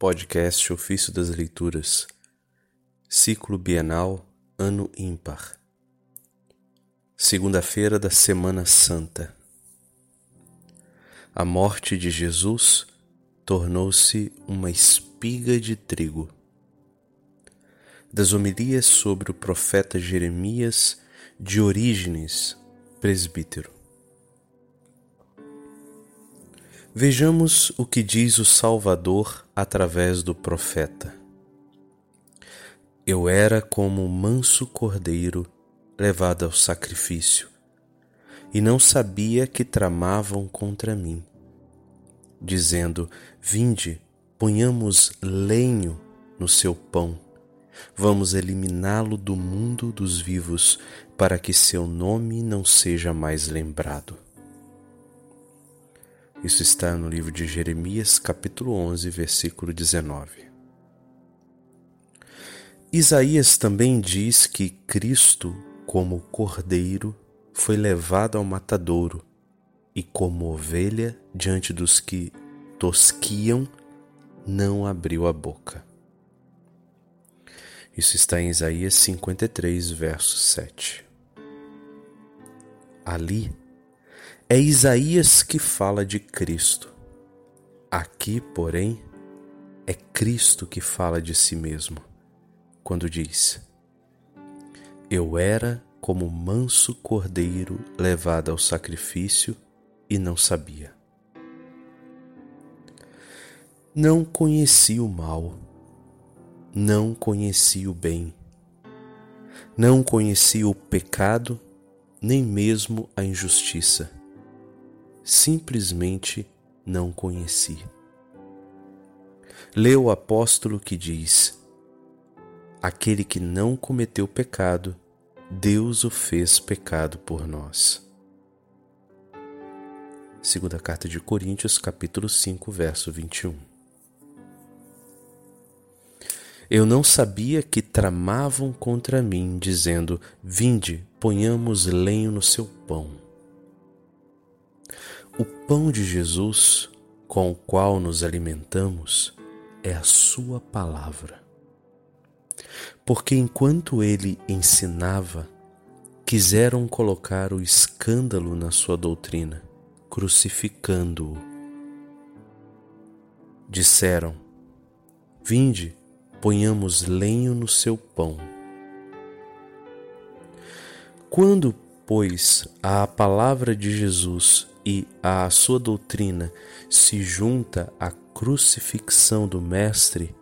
Podcast Ofício das Leituras, Ciclo Bienal, Ano Ímpar. Segunda-feira da Semana Santa. A morte de Jesus tornou-se uma espiga de trigo. Das homilias sobre o profeta Jeremias de Orígenes, presbítero. Vejamos o que diz o Salvador através do profeta. Eu era como um manso cordeiro levado ao sacrifício, e não sabia que tramavam contra mim, dizendo: Vinde, ponhamos lenho no seu pão, vamos eliminá-lo do mundo dos vivos, para que seu nome não seja mais lembrado. Isso está no livro de Jeremias, capítulo 11, versículo 19. Isaías também diz que Cristo, como cordeiro, foi levado ao matadouro e, como ovelha, diante dos que tosquiam, não abriu a boca. Isso está em Isaías 53, verso 7. Ali, é Isaías que fala de Cristo. Aqui, porém, é Cristo que fala de si mesmo, quando diz: Eu era como manso cordeiro levado ao sacrifício e não sabia. Não conheci o mal, não conheci o bem, não conheci o pecado, nem mesmo a injustiça simplesmente não conheci. Lê o apóstolo que diz: Aquele que não cometeu pecado, Deus o fez pecado por nós. Segunda carta de Coríntios, capítulo 5, verso 21. Eu não sabia que tramavam contra mim, dizendo: Vinde, ponhamos lenho no seu pão. Pão de Jesus, com o qual nos alimentamos, é a Sua palavra. Porque enquanto ele ensinava, quiseram colocar o escândalo na sua doutrina, crucificando-o. Disseram: Vinde, ponhamos lenho no seu pão. Quando, pois, a palavra de Jesus e a sua doutrina se junta à crucifixão do Mestre,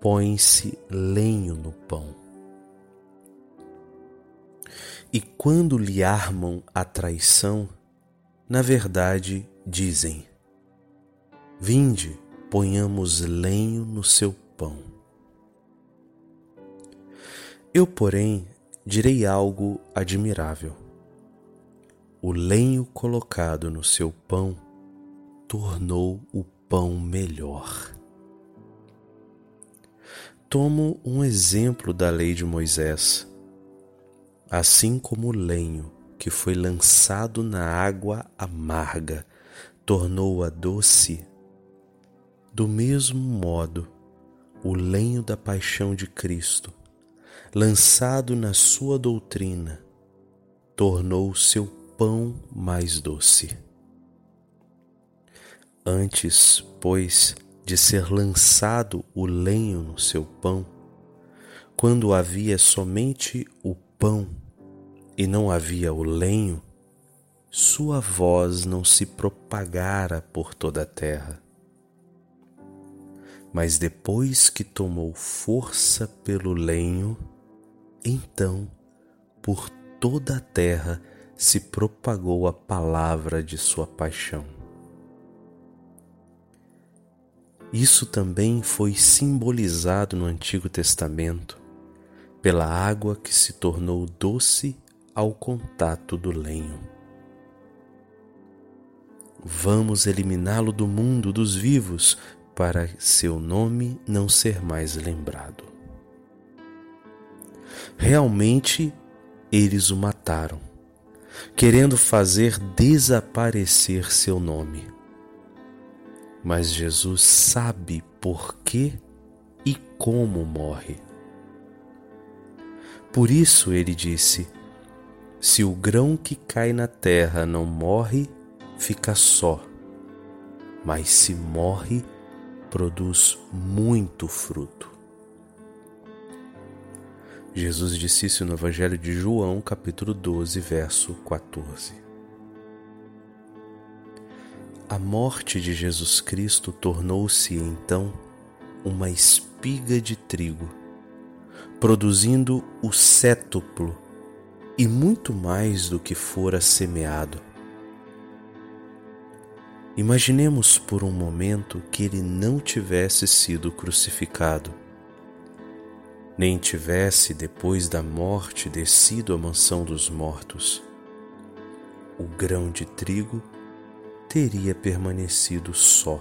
põe-se lenho no pão. E quando lhe armam a traição, na verdade dizem: Vinde, ponhamos lenho no seu pão. Eu, porém, direi algo admirável o lenho colocado no seu pão tornou o pão melhor. Tomo um exemplo da lei de Moisés. Assim como o lenho que foi lançado na água amarga tornou-a doce, do mesmo modo, o lenho da paixão de Cristo, lançado na sua doutrina, tornou seu pão mais doce. Antes, pois, de ser lançado o lenho no seu pão, quando havia somente o pão e não havia o lenho, sua voz não se propagara por toda a terra. Mas depois que tomou força pelo lenho, então por toda a terra se propagou a palavra de sua paixão. Isso também foi simbolizado no Antigo Testamento pela água que se tornou doce ao contato do lenho. Vamos eliminá-lo do mundo dos vivos para seu nome não ser mais lembrado. Realmente eles o mataram querendo fazer desaparecer seu nome. mas Jesus sabe por que e como morre. Por isso ele disse: Se o grão que cai na terra não morre, fica só, mas se morre, produz muito fruto. Jesus disse isso no Evangelho de João, capítulo 12, verso 14. A morte de Jesus Cristo tornou-se então uma espiga de trigo, produzindo o cétuplo e muito mais do que fora semeado. Imaginemos por um momento que ele não tivesse sido crucificado nem tivesse, depois da morte, descido à mansão dos mortos, o grão de trigo teria permanecido só,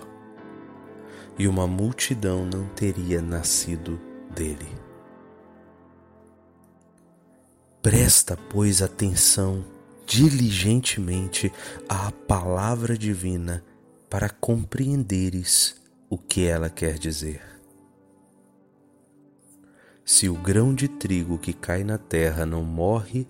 e uma multidão não teria nascido dele. Presta, pois, atenção diligentemente à palavra divina para compreenderes o que ela quer dizer. Se o grão de trigo que cai na terra não morre,